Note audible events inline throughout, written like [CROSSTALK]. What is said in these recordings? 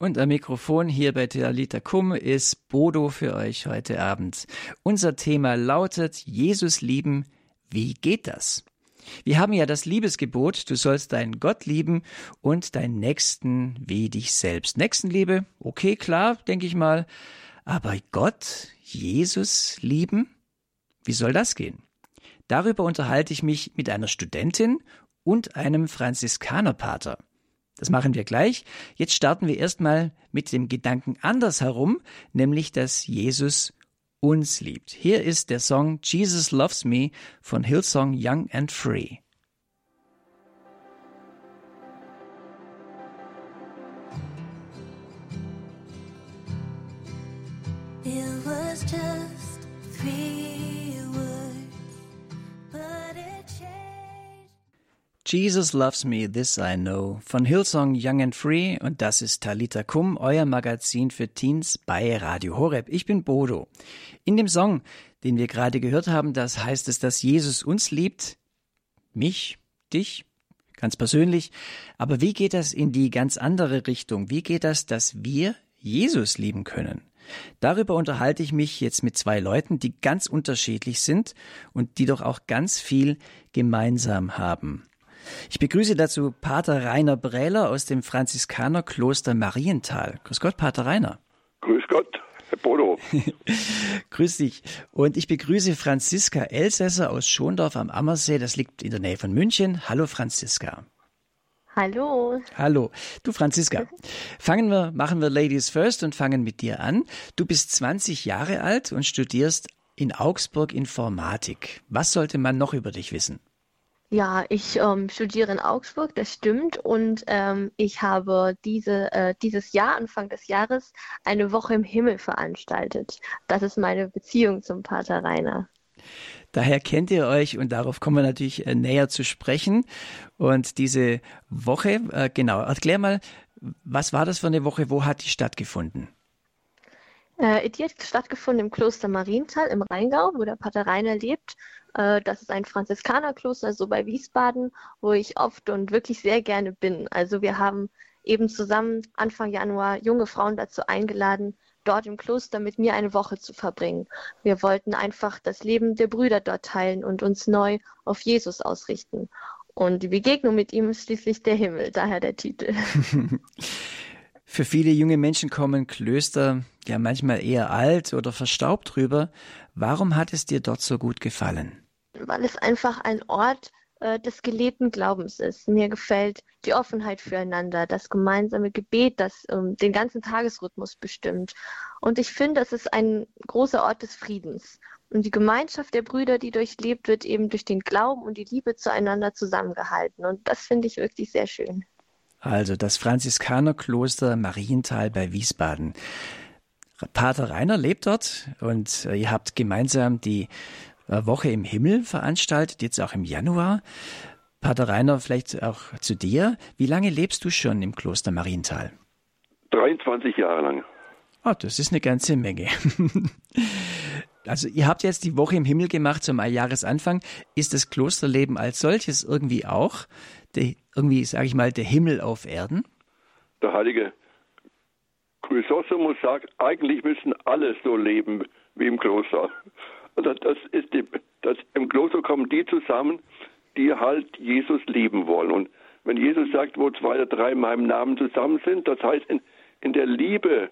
Und am Mikrofon hier bei Talita Kum ist Bodo für euch heute Abend. Unser Thema lautet Jesus lieben. Wie geht das? Wir haben ja das Liebesgebot, du sollst deinen Gott lieben und deinen Nächsten wie dich selbst. Nächstenliebe, okay, klar, denke ich mal. Aber Gott, Jesus lieben? Wie soll das gehen? Darüber unterhalte ich mich mit einer Studentin und einem Franziskanerpater. Das machen wir gleich. Jetzt starten wir erstmal mit dem Gedanken andersherum, nämlich dass Jesus uns liebt. Hier ist der Song Jesus Loves Me von Hillsong Young and Free. It was just three Jesus Loves Me, This I Know von Hillsong Young and Free und das ist Talita Kum, euer Magazin für Teens bei Radio Horeb. Ich bin Bodo. In dem Song, den wir gerade gehört haben, das heißt es, dass Jesus uns liebt, mich, dich, ganz persönlich. Aber wie geht das in die ganz andere Richtung? Wie geht das, dass wir Jesus lieben können? Darüber unterhalte ich mich jetzt mit zwei Leuten, die ganz unterschiedlich sind und die doch auch ganz viel gemeinsam haben. Ich begrüße dazu Pater Rainer Brähler aus dem Franziskanerkloster Marienthal. Grüß Gott, Pater Rainer. Grüß Gott, Herr Bodo. [LAUGHS] Grüß dich. Und ich begrüße Franziska Elsässer aus Schondorf am Ammersee. Das liegt in der Nähe von München. Hallo, Franziska. Hallo. Hallo. Du Franziska, [LAUGHS] fangen wir, machen wir Ladies first und fangen mit dir an. Du bist 20 Jahre alt und studierst in Augsburg Informatik. Was sollte man noch über dich wissen? Ja, ich ähm, studiere in Augsburg, das stimmt. Und ähm, ich habe diese, äh, dieses Jahr, Anfang des Jahres, eine Woche im Himmel veranstaltet. Das ist meine Beziehung zum Pater Rainer. Daher kennt ihr euch und darauf kommen wir natürlich äh, näher zu sprechen. Und diese Woche, äh, genau, erklär mal, was war das für eine Woche? Wo hat die stattgefunden? Äh, die hat stattgefunden im Kloster Marienthal im Rheingau, wo der Pater Rainer lebt. Äh, das ist ein Franziskanerkloster, so bei Wiesbaden, wo ich oft und wirklich sehr gerne bin. Also wir haben eben zusammen Anfang Januar junge Frauen dazu eingeladen, dort im Kloster mit mir eine Woche zu verbringen. Wir wollten einfach das Leben der Brüder dort teilen und uns neu auf Jesus ausrichten. Und die Begegnung mit ihm ist schließlich der Himmel, daher der Titel. [LAUGHS] Für viele junge Menschen kommen Klöster ja manchmal eher alt oder verstaubt rüber. Warum hat es dir dort so gut gefallen? Weil es einfach ein Ort äh, des gelebten Glaubens ist. Mir gefällt die Offenheit füreinander, das gemeinsame Gebet, das ähm, den ganzen Tagesrhythmus bestimmt. Und ich finde, es ist ein großer Ort des Friedens. Und die Gemeinschaft der Brüder, die durchlebt wird, eben durch den Glauben und die Liebe zueinander zusammengehalten. Und das finde ich wirklich sehr schön. Also das Franziskanerkloster Marienthal bei Wiesbaden. Pater Rainer lebt dort und äh, ihr habt gemeinsam die äh, Woche im Himmel veranstaltet, jetzt auch im Januar. Pater Rainer, vielleicht auch zu dir. Wie lange lebst du schon im Kloster Marienthal? 23 Jahre lang. Oh, das ist eine ganze Menge. [LAUGHS] Also ihr habt jetzt die Woche im Himmel gemacht zum Jahresanfang. Ist das Klosterleben als solches irgendwie auch, der, irgendwie sage ich mal, der Himmel auf Erden? Der heilige Chrysostomus sagt, eigentlich müssen alle so leben wie im Kloster. Also das ist die, das, im Kloster kommen die zusammen, die halt Jesus lieben wollen. Und wenn Jesus sagt, wo zwei oder drei in meinem Namen zusammen sind, das heißt in, in der Liebe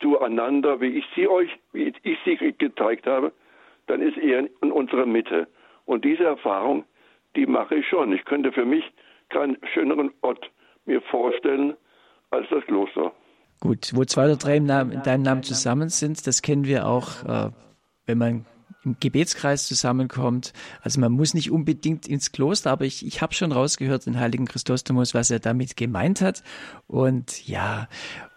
zueinander, wie ich sie euch, wie ich sie gezeigt habe, dann ist er in unserer Mitte. Und diese Erfahrung, die mache ich schon. Ich könnte für mich keinen schöneren Ort mir vorstellen als das Kloster. Gut, wo zwei oder drei in deinem Namen zusammen sind, das kennen wir auch, äh, wenn man im Gebetskreis zusammenkommt. Also man muss nicht unbedingt ins Kloster, aber ich, ich habe schon rausgehört, den heiligen Christostomus, was er damit gemeint hat. Und ja,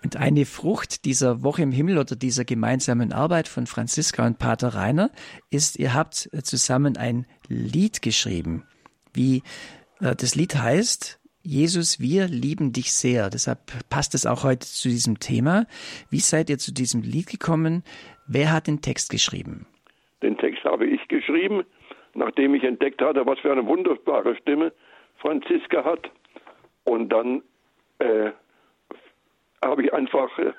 und eine Frucht dieser Woche im Himmel oder dieser gemeinsamen Arbeit von Franziska und Pater Rainer ist, ihr habt zusammen ein Lied geschrieben. Wie das Lied heißt, Jesus, wir lieben dich sehr. Deshalb passt es auch heute zu diesem Thema. Wie seid ihr zu diesem Lied gekommen? Wer hat den Text geschrieben? Den Text habe ich geschrieben, nachdem ich entdeckt hatte, was für eine wunderbare Stimme Franziska hat. Und dann äh, habe ich einfach äh,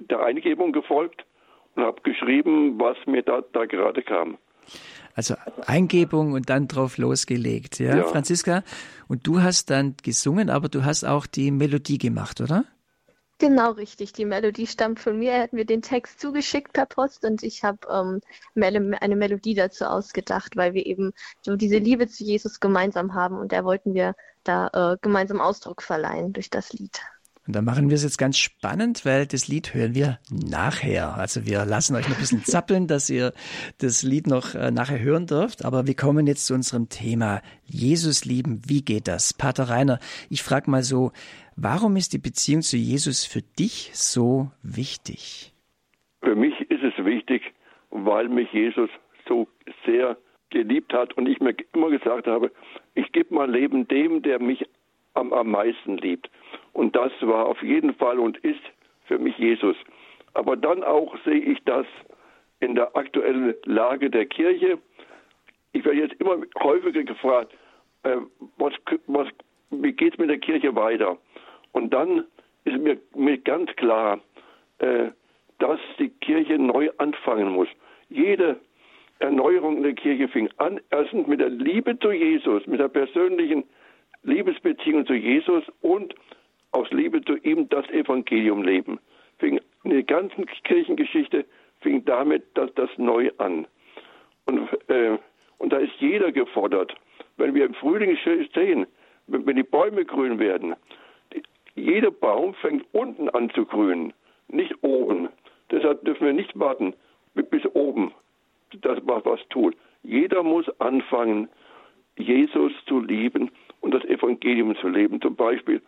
der Eingebung gefolgt und habe geschrieben, was mir da, da gerade kam. Also Eingebung und dann drauf losgelegt, ja, ja, Franziska? Und du hast dann gesungen, aber du hast auch die Melodie gemacht, oder? Genau, richtig. Die Melodie stammt von mir. Er hat mir den Text zugeschickt per Post und ich habe ähm, eine Melodie dazu ausgedacht, weil wir eben so diese Liebe zu Jesus gemeinsam haben und da wollten wir da äh, gemeinsam Ausdruck verleihen durch das Lied. Und da machen wir es jetzt ganz spannend, weil das Lied hören wir nachher. Also wir lassen euch noch ein bisschen [LAUGHS] zappeln, dass ihr das Lied noch äh, nachher hören dürft. Aber wir kommen jetzt zu unserem Thema Jesus lieben. Wie geht das? Pater Rainer, ich frage mal so, Warum ist die Beziehung zu Jesus für dich so wichtig? Für mich ist es wichtig, weil mich Jesus so sehr geliebt hat und ich mir immer gesagt habe, ich gebe mein Leben dem, der mich am, am meisten liebt. Und das war auf jeden Fall und ist für mich Jesus. Aber dann auch sehe ich das in der aktuellen Lage der Kirche. Ich werde jetzt immer häufiger gefragt, äh, was, was, wie geht es mit der Kirche weiter? Und dann ist mir, mir ganz klar, äh, dass die Kirche neu anfangen muss. Jede Erneuerung in der Kirche fing an, erstens mit der Liebe zu Jesus, mit der persönlichen Liebesbeziehung zu Jesus und aus Liebe zu ihm das Evangelium leben. Fing in der ganzen Kirchengeschichte fing damit das, das neu an. Und, äh, und da ist jeder gefordert. Wenn wir im Frühling sehen, wenn die Bäume grün werden, jeder Baum fängt unten an zu grünen, nicht oben. Deshalb dürfen wir nicht warten bis oben, dass man was tut. Jeder muss anfangen, Jesus zu lieben und das Evangelium zu leben. Zum Beispiel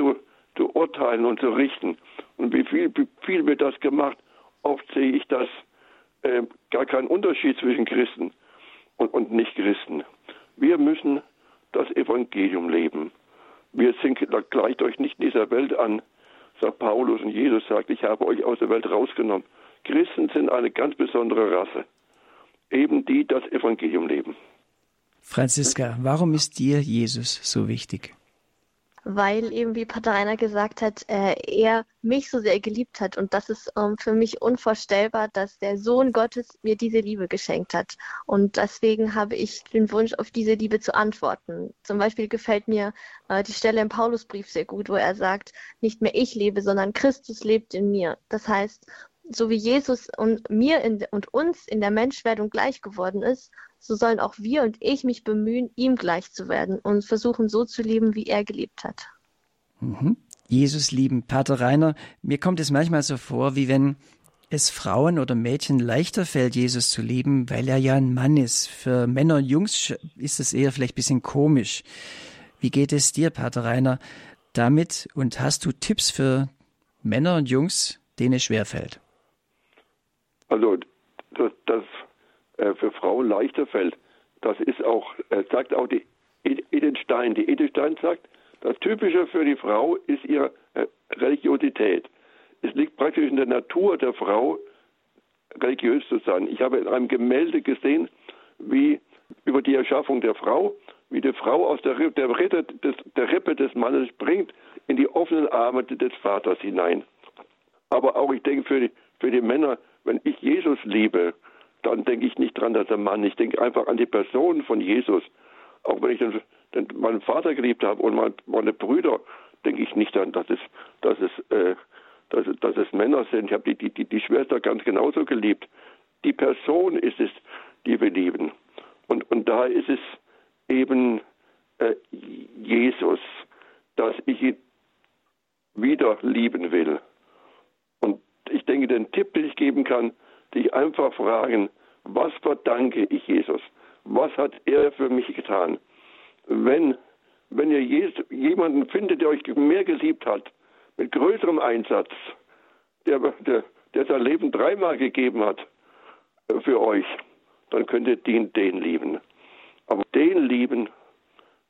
zu, zu urteilen und zu richten. Und wie viel, wie viel wird das gemacht? Oft sehe ich das äh, gar keinen Unterschied zwischen Christen und, und Nicht-Christen. Wir müssen das Evangelium leben. Wir sind, gleicht euch nicht dieser Welt an, sagt Paulus. Und Jesus sagt, ich habe euch aus der Welt rausgenommen. Christen sind eine ganz besondere Rasse. Eben die das Evangelium leben. Franziska, warum ist dir Jesus so wichtig? Weil eben, wie Pater Rainer gesagt hat, äh, er mich so sehr geliebt hat. Und das ist ähm, für mich unvorstellbar, dass der Sohn Gottes mir diese Liebe geschenkt hat. Und deswegen habe ich den Wunsch, auf diese Liebe zu antworten. Zum Beispiel gefällt mir äh, die Stelle im Paulusbrief sehr gut, wo er sagt, nicht mehr ich lebe, sondern Christus lebt in mir. Das heißt, so wie Jesus und mir in, und uns in der Menschwerdung gleich geworden ist, so sollen auch wir und ich mich bemühen, ihm gleich zu werden und versuchen so zu leben, wie er gelebt hat. Mhm. Jesus lieben, Pater Rainer, mir kommt es manchmal so vor, wie wenn es Frauen oder Mädchen leichter fällt, Jesus zu lieben, weil er ja ein Mann ist. Für Männer und Jungs ist es eher vielleicht ein bisschen komisch. Wie geht es dir, Pater Rainer, damit und hast du Tipps für Männer und Jungs, denen es schwerfällt? Also das, das für Frauen leichter fällt. Das ist auch, äh, sagt auch die Edith Stein. Die Edith Stein sagt, das Typische für die Frau ist ihre äh, Religiosität. Es liegt praktisch in der Natur der Frau, religiös zu sein. Ich habe in einem Gemälde gesehen, wie über die Erschaffung der Frau, wie die Frau aus der, der, Rippe des, der Rippe des Mannes springt in die offenen Arme des Vaters hinein. Aber auch ich denke für die, für die Männer, wenn ich Jesus liebe, dann denke ich nicht dran, dass der Mann, ich denke einfach an die Person von Jesus. Auch wenn ich den, den, meinen Vater geliebt habe und mein, meine Brüder, denke ich nicht daran, dass es, dass es, äh, dass, dass es Männer sind. Ich habe die, die, die Schwester ganz genauso geliebt. Die Person ist es, die wir lieben. Und, und da ist es eben äh, Jesus, dass ich ihn wieder lieben will. Und ich denke, den Tipp, den ich geben kann, dich einfach fragen, was verdanke ich Jesus? Was hat er für mich getan? Wenn, wenn ihr jemanden findet, der euch mehr geliebt hat, mit größerem Einsatz, der, der, der sein Leben dreimal gegeben hat äh, für euch, dann könnt ihr den, den lieben. Aber den lieben,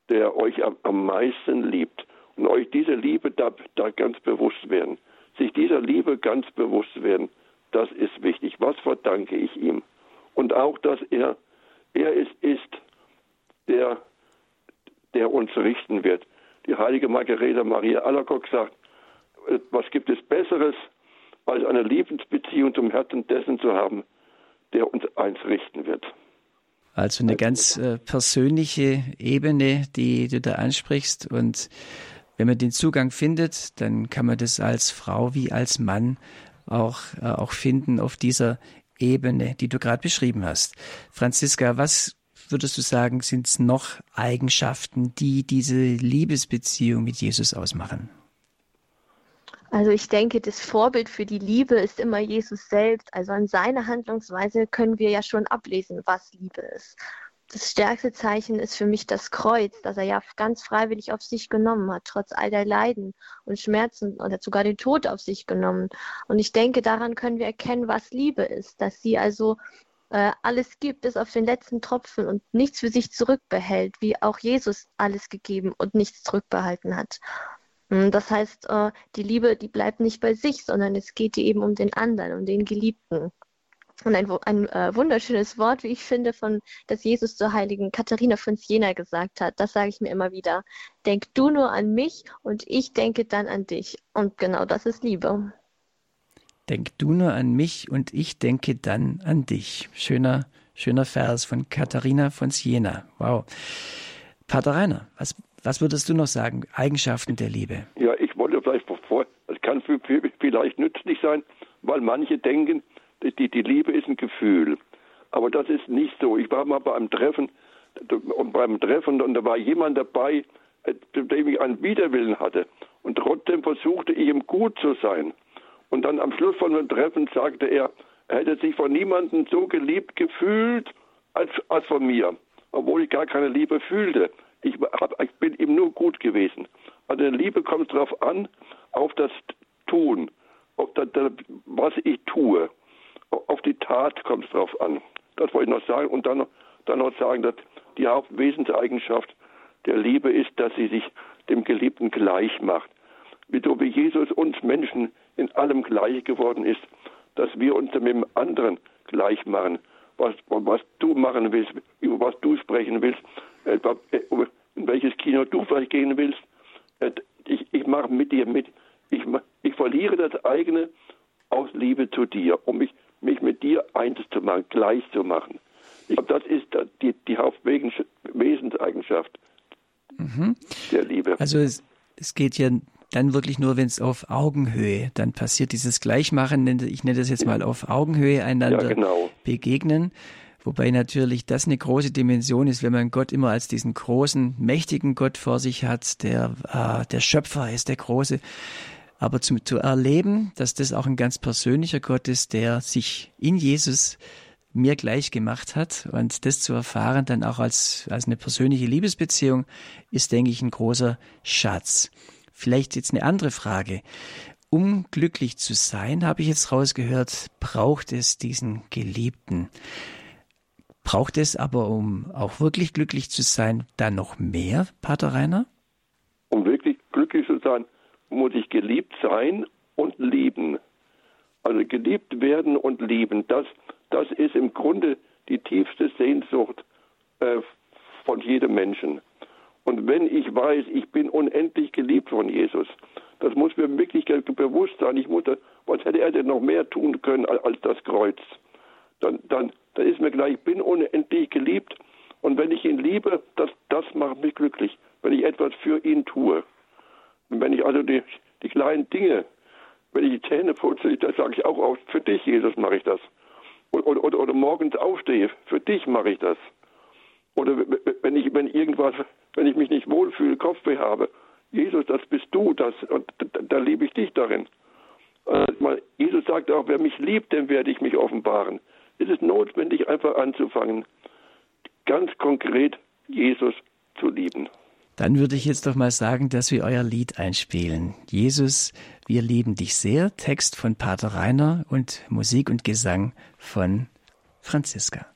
der euch am, am meisten liebt. Und euch diese Liebe da, da ganz bewusst werden. Sich dieser Liebe ganz bewusst werden. Das ist wichtig. Was verdanke ich ihm? Und auch, dass er, er es ist, der, der uns richten wird. Die heilige Margarete Maria Alacoque sagt, was gibt es Besseres, als eine Liebensbeziehung zum Herzen dessen zu haben, der uns eins richten wird. Also eine ganz äh, persönliche Ebene, die du da ansprichst. Und wenn man den Zugang findet, dann kann man das als Frau wie als Mann auch, äh, auch finden auf dieser Ebene, die du gerade beschrieben hast. Franziska, was würdest du sagen, sind es noch Eigenschaften, die diese Liebesbeziehung mit Jesus ausmachen? Also ich denke, das Vorbild für die Liebe ist immer Jesus selbst. Also an seiner Handlungsweise können wir ja schon ablesen, was Liebe ist. Das stärkste Zeichen ist für mich das Kreuz, das er ja ganz freiwillig auf sich genommen hat, trotz all der Leiden und Schmerzen oder sogar den Tod auf sich genommen. Und ich denke, daran können wir erkennen, was Liebe ist, dass sie also äh, alles gibt, bis auf den letzten Tropfen und nichts für sich zurückbehält, wie auch Jesus alles gegeben und nichts zurückbehalten hat. Hm, das heißt, äh, die Liebe, die bleibt nicht bei sich, sondern es geht eben um den anderen, um den Geliebten. Und ein, ein äh, wunderschönes Wort, wie ich finde, von das Jesus zur heiligen Katharina von Siena gesagt hat. Das sage ich mir immer wieder. Denk du nur an mich und ich denke dann an dich. Und genau das ist Liebe. Denk du nur an mich und ich denke dann an dich. Schöner, schöner Vers von Katharina von Siena. Wow. Pater Rainer, was, was würdest du noch sagen? Eigenschaften der Liebe. Ja, ich wollte vielleicht vor, es kann vielleicht nützlich sein, weil manche denken, die, die Liebe ist ein Gefühl. Aber das ist nicht so. Ich war mal beim Treffen und beim Treffen und da war jemand dabei, äh, dem ich einen Widerwillen hatte. Und trotzdem versuchte ich ihm gut zu sein. Und dann am Schluss von dem Treffen sagte er, er hätte sich von niemandem so geliebt gefühlt als, als von mir, obwohl ich gar keine Liebe fühlte. Ich, hab, ich bin ihm nur gut gewesen. Also Liebe kommt darauf an, auf das Tun, auf das, was ich tue. Auf die Tat kommt es darauf an. Das wollte ich noch sagen. Und dann noch, dann noch sagen, dass die Hauptwesenseigenschaft der Liebe ist, dass sie sich dem Geliebten gleich macht. Wie so wie Jesus uns Menschen in allem gleich geworden ist, dass wir uns mit dem anderen gleich machen. Was, was du machen willst, über was du sprechen willst, äh, in welches Kino du vielleicht gehen willst. Äh, ich, ich mache mit dir mit. Ich, ich verliere das eigene aus Liebe zu dir, um mich, mich mit dir eins zu machen, gleich zu machen. Ich glaube, das ist die, die Hauptwesenseigenschaft mhm. der Liebe. Also es, es geht ja dann wirklich nur, wenn es auf Augenhöhe dann passiert, dieses Gleichmachen, ich nenne das jetzt mal auf Augenhöhe einander ja, genau. begegnen. Wobei natürlich das eine große Dimension ist, wenn man Gott immer als diesen großen, mächtigen Gott vor sich hat, der äh, der Schöpfer ist, der große. Aber zum, zu erleben, dass das auch ein ganz persönlicher Gott ist, der sich in Jesus mir gleich gemacht hat und das zu erfahren dann auch als, als eine persönliche Liebesbeziehung ist, denke ich, ein großer Schatz. Vielleicht jetzt eine andere Frage. Um glücklich zu sein, habe ich jetzt rausgehört, braucht es diesen Geliebten. Braucht es aber, um auch wirklich glücklich zu sein, dann noch mehr, Pater Rainer? Um wirklich glücklich zu sein, muss ich geliebt sein und lieben. Also geliebt werden und lieben, das, das ist im Grunde die tiefste Sehnsucht äh, von jedem Menschen. Und wenn ich weiß, ich bin unendlich geliebt von Jesus, das muss mir wirklich bewusst sein. Ich muss, was hätte er denn noch mehr tun können als das Kreuz? Dann, dann, dann ist mir klar, ich bin unendlich geliebt. Und wenn ich ihn liebe, das, das macht mich glücklich, wenn ich etwas für ihn tue. Und wenn ich also die, die kleinen Dinge, wenn ich die Zähne putze, das sage ich auch oft, für dich, Jesus, mache ich das. Oder, oder, oder morgens aufstehe, für dich mache ich das. Oder wenn ich, wenn irgendwas, wenn ich mich nicht wohlfühle, Kopfweh habe, Jesus, das bist du, das, und da, da liebe ich dich darin. Also, Jesus sagt auch, wer mich liebt, dem werde ich mich offenbaren. Es ist notwendig, einfach anzufangen, ganz konkret Jesus zu lieben. Dann würde ich jetzt doch mal sagen, dass wir euer Lied einspielen. Jesus, wir lieben dich sehr. Text von Pater Rainer und Musik und Gesang von Franziska.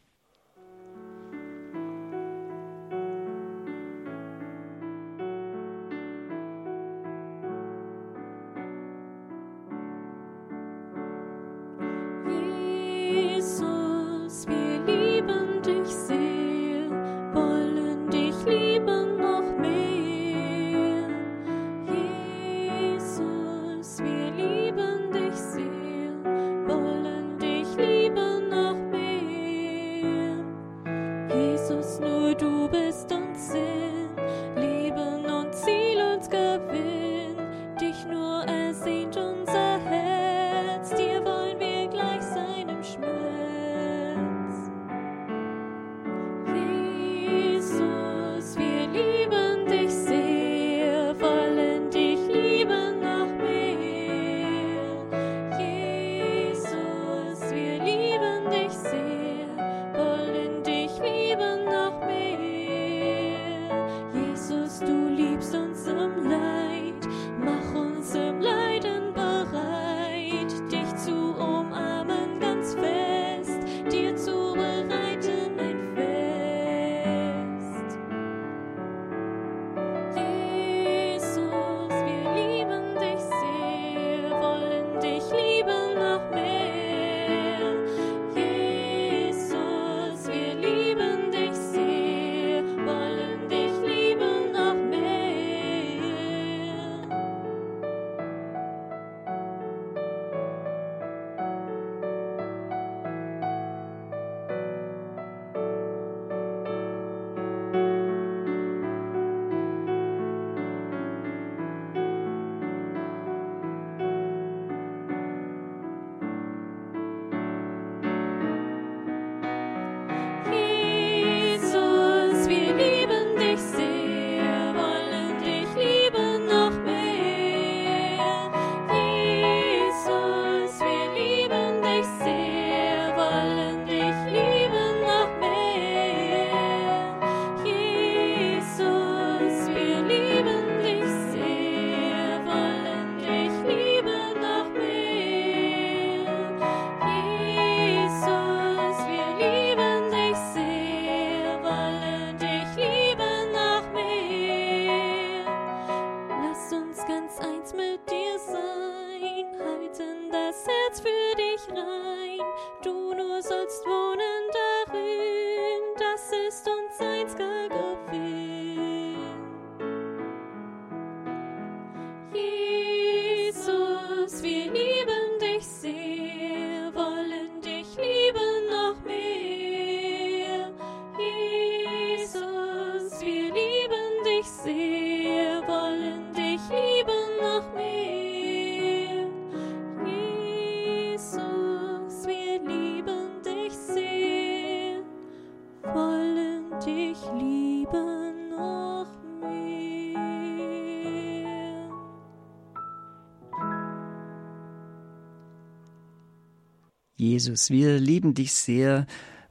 Jesus, wir lieben dich sehr,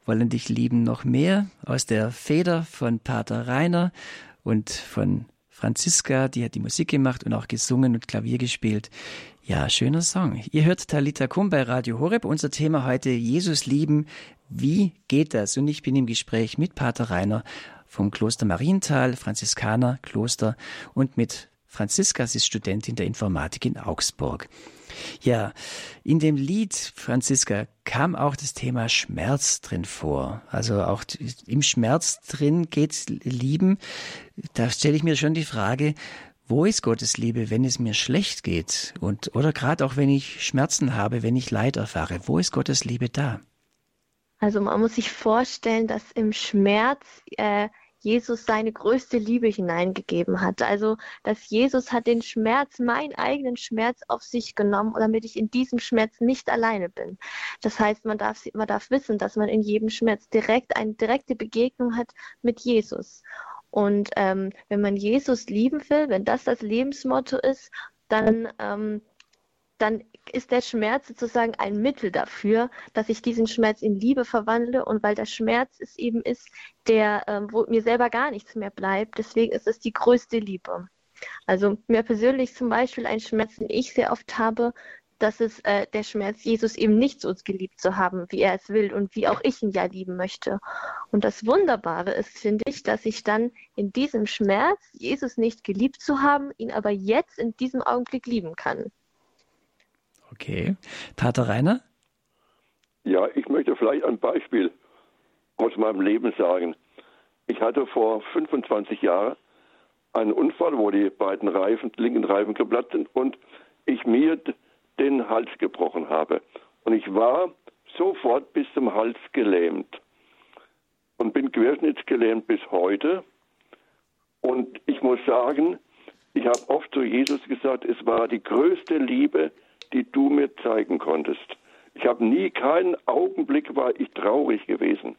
wollen dich lieben noch mehr. Aus der Feder von Pater Rainer und von Franziska, die hat die Musik gemacht und auch gesungen und Klavier gespielt. Ja, schöner Song. Ihr hört Talita Kum bei Radio Horeb. Unser Thema heute Jesus lieben. Wie geht das? Und ich bin im Gespräch mit Pater Rainer vom Kloster Marienthal, Franziskaner Kloster und mit Franziska, sie ist Studentin der Informatik in Augsburg. Ja, in dem Lied Franziska kam auch das Thema Schmerz drin vor. Also auch im Schmerz drin geht's Lieben. Da stelle ich mir schon die Frage, wo ist Gottes Liebe, wenn es mir schlecht geht? Und, oder gerade auch wenn ich Schmerzen habe, wenn ich Leid erfahre, wo ist Gottes Liebe da? Also man muss sich vorstellen, dass im Schmerz äh, Jesus seine größte Liebe hineingegeben hat. Also, dass Jesus hat den Schmerz, meinen eigenen Schmerz auf sich genommen, damit ich in diesem Schmerz nicht alleine bin. Das heißt, man darf, man darf wissen, dass man in jedem Schmerz direkt eine direkte Begegnung hat mit Jesus. Und ähm, wenn man Jesus lieben will, wenn das das Lebensmotto ist, dann ähm, dann ist der Schmerz sozusagen ein Mittel dafür, dass ich diesen Schmerz in Liebe verwandle und weil der Schmerz es eben ist, der, äh, wo mir selber gar nichts mehr bleibt, deswegen ist es die größte Liebe. Also mir persönlich zum Beispiel ein Schmerz, den ich sehr oft habe, das ist äh, der Schmerz, Jesus eben nicht so geliebt zu haben, wie er es will und wie auch ich ihn ja lieben möchte. Und das Wunderbare ist, finde ich, dass ich dann in diesem Schmerz, Jesus nicht geliebt zu haben, ihn aber jetzt in diesem Augenblick lieben kann. Okay. Pater Rainer? Ja, ich möchte vielleicht ein Beispiel aus meinem Leben sagen. Ich hatte vor 25 Jahren einen Unfall, wo die beiden Reifen, linken Reifen geplatzt sind und ich mir den Hals gebrochen habe. Und ich war sofort bis zum Hals gelähmt und bin querschnittsgelähmt bis heute. Und ich muss sagen, ich habe oft zu Jesus gesagt, es war die größte Liebe, die du mir zeigen konntest. Ich habe nie keinen Augenblick war ich traurig gewesen,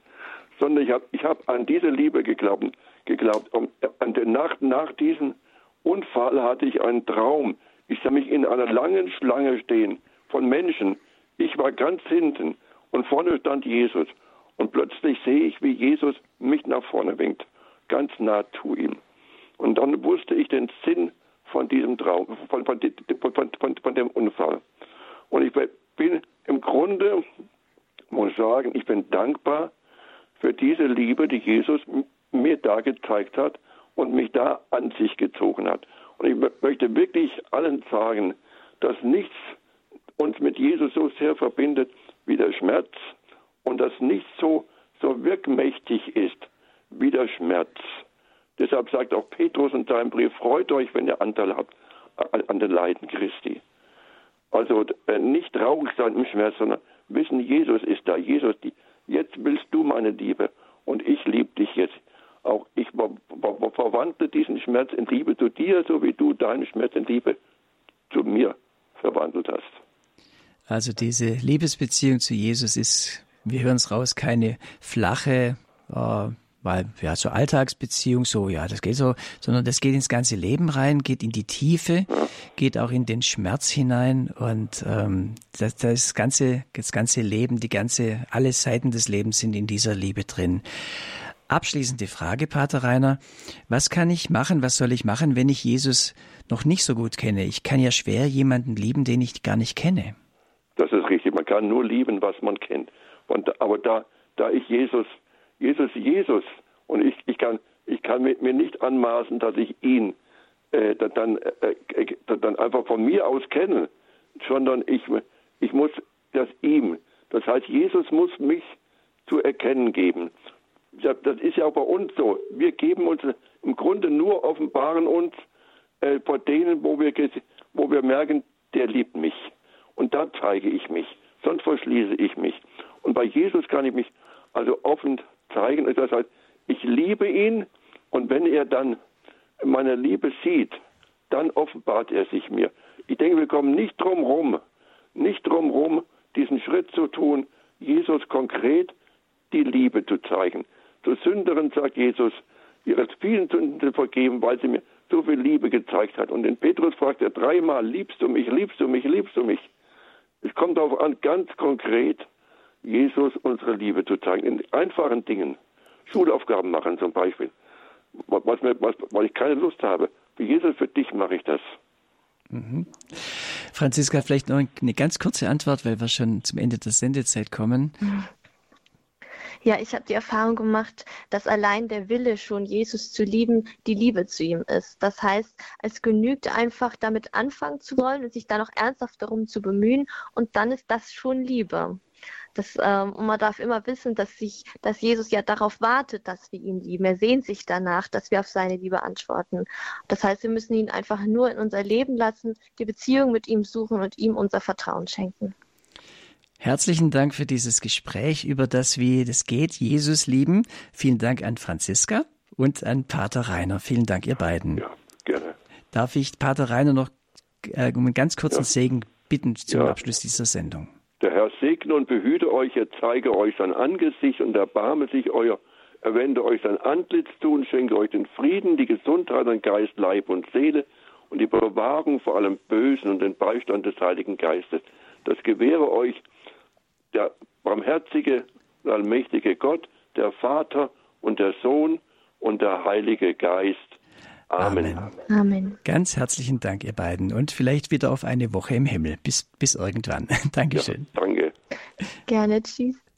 sondern ich habe ich hab an diese Liebe geglaubt. geglaubt. Und an der Nacht nach diesem Unfall hatte ich einen Traum. Ich sah mich in einer langen Schlange stehen von Menschen. Ich war ganz hinten und vorne stand Jesus. Und plötzlich sehe ich, wie Jesus mich nach vorne winkt, ganz nah zu ihm. Und dann wusste ich den Sinn von diesem Traum, von, von, von, dem Unfall. Und ich bin im Grunde, muss sagen, ich bin dankbar für diese Liebe, die Jesus mir da gezeigt hat und mich da an sich gezogen hat. Und ich möchte wirklich allen sagen, dass nichts uns mit Jesus so sehr verbindet wie der Schmerz und dass nichts so, so wirkmächtig ist wie der Schmerz. Deshalb sagt auch Petrus in seinem Brief, freut euch, wenn ihr Anteil habt an den Leiden Christi. Also äh, nicht traurig sein im Schmerz, sondern wissen, Jesus ist da. Jesus, jetzt willst du meine Liebe und ich liebe dich jetzt. Auch ich verwandle diesen Schmerz in Liebe zu dir, so wie du deinen Schmerz in Liebe zu mir verwandelt hast. Also diese Liebesbeziehung zu Jesus ist, wir hören es raus, keine flache, äh, weil ja so Alltagsbeziehung so ja das geht so. Sondern das geht ins ganze Leben rein geht in die Tiefe geht auch in den Schmerz hinein. Und ähm, das, das ganze das ganze Leben die ganze alle Seiten des Lebens sind in dieser Liebe drin. Abschließende Frage Pater Rainer. Was kann ich machen was soll ich machen wenn ich Jesus noch nicht so gut kenne? Ich kann ja schwer jemanden lieben den ich gar nicht kenne. Das ist richtig. Man kann nur lieben was man kennt. Und aber da da ich Jesus Jesus, Jesus. Und ich, ich, kann, ich kann mir nicht anmaßen, dass ich ihn äh, dann, äh, äh, dann einfach von mir aus kenne, sondern ich, ich muss das ihm. Das heißt, Jesus muss mich zu erkennen geben. Das ist ja auch bei uns so. Wir geben uns im Grunde nur offenbaren uns äh, vor denen, wo wir, wo wir merken, der liebt mich. Und da zeige ich mich. Sonst verschließe ich mich. Und bei Jesus kann ich mich also offen zeigen. Das heißt, ich liebe ihn und wenn er dann meine Liebe sieht, dann offenbart er sich mir. Ich denke, wir kommen nicht drum rum, nicht drum rum, diesen Schritt zu tun, Jesus konkret die Liebe zu zeigen. Zu Sünderen sagt Jesus, ihre vielen Sünden vergeben, weil sie mir so viel Liebe gezeigt hat. Und den Petrus fragt er dreimal, liebst du mich, liebst du mich, liebst du mich? Es kommt darauf an, ganz konkret Jesus unsere Liebe zu zeigen. In einfachen Dingen. Schulaufgaben machen zum Beispiel. Was, mir, was, weil ich keine Lust habe. Für Jesus, für dich mache ich das. Mhm. Franziska, vielleicht noch eine ganz kurze Antwort, weil wir schon zum Ende der Sendezeit kommen. Ja, ich habe die Erfahrung gemacht, dass allein der Wille schon Jesus zu lieben, die Liebe zu ihm ist. Das heißt, es genügt einfach damit anfangen zu wollen und sich dann auch ernsthaft darum zu bemühen und dann ist das schon Liebe. Das, ähm, und man darf immer wissen, dass, sich, dass Jesus ja darauf wartet, dass wir ihn lieben. Er sehnt sich danach, dass wir auf seine Liebe antworten. Das heißt, wir müssen ihn einfach nur in unser Leben lassen, die Beziehung mit ihm suchen und ihm unser Vertrauen schenken. Herzlichen Dank für dieses Gespräch über das, wie das geht, Jesus lieben. Vielen Dank an Franziska und an Pater Rainer. Vielen Dank, ihr beiden. Ja, gerne. Darf ich Pater Rainer noch äh, um einen ganz kurzen ja. Segen bitten zum ja. Abschluss dieser Sendung? Der Herr segne und behüte euch, er zeige euch sein Angesicht und erbarme sich euer, er wende euch sein Antlitz zu und schenke euch den Frieden, die Gesundheit an Geist, Leib und Seele und die Bewahrung vor allem Bösen und den Beistand des Heiligen Geistes. Das gewähre euch der barmherzige und allmächtige Gott, der Vater und der Sohn und der Heilige Geist. Amen. Amen. Ganz herzlichen Dank, ihr beiden. Und vielleicht wieder auf eine Woche im Himmel. Bis, bis irgendwann. [LAUGHS] Dankeschön. Ja, danke. Gerne. Tschüss.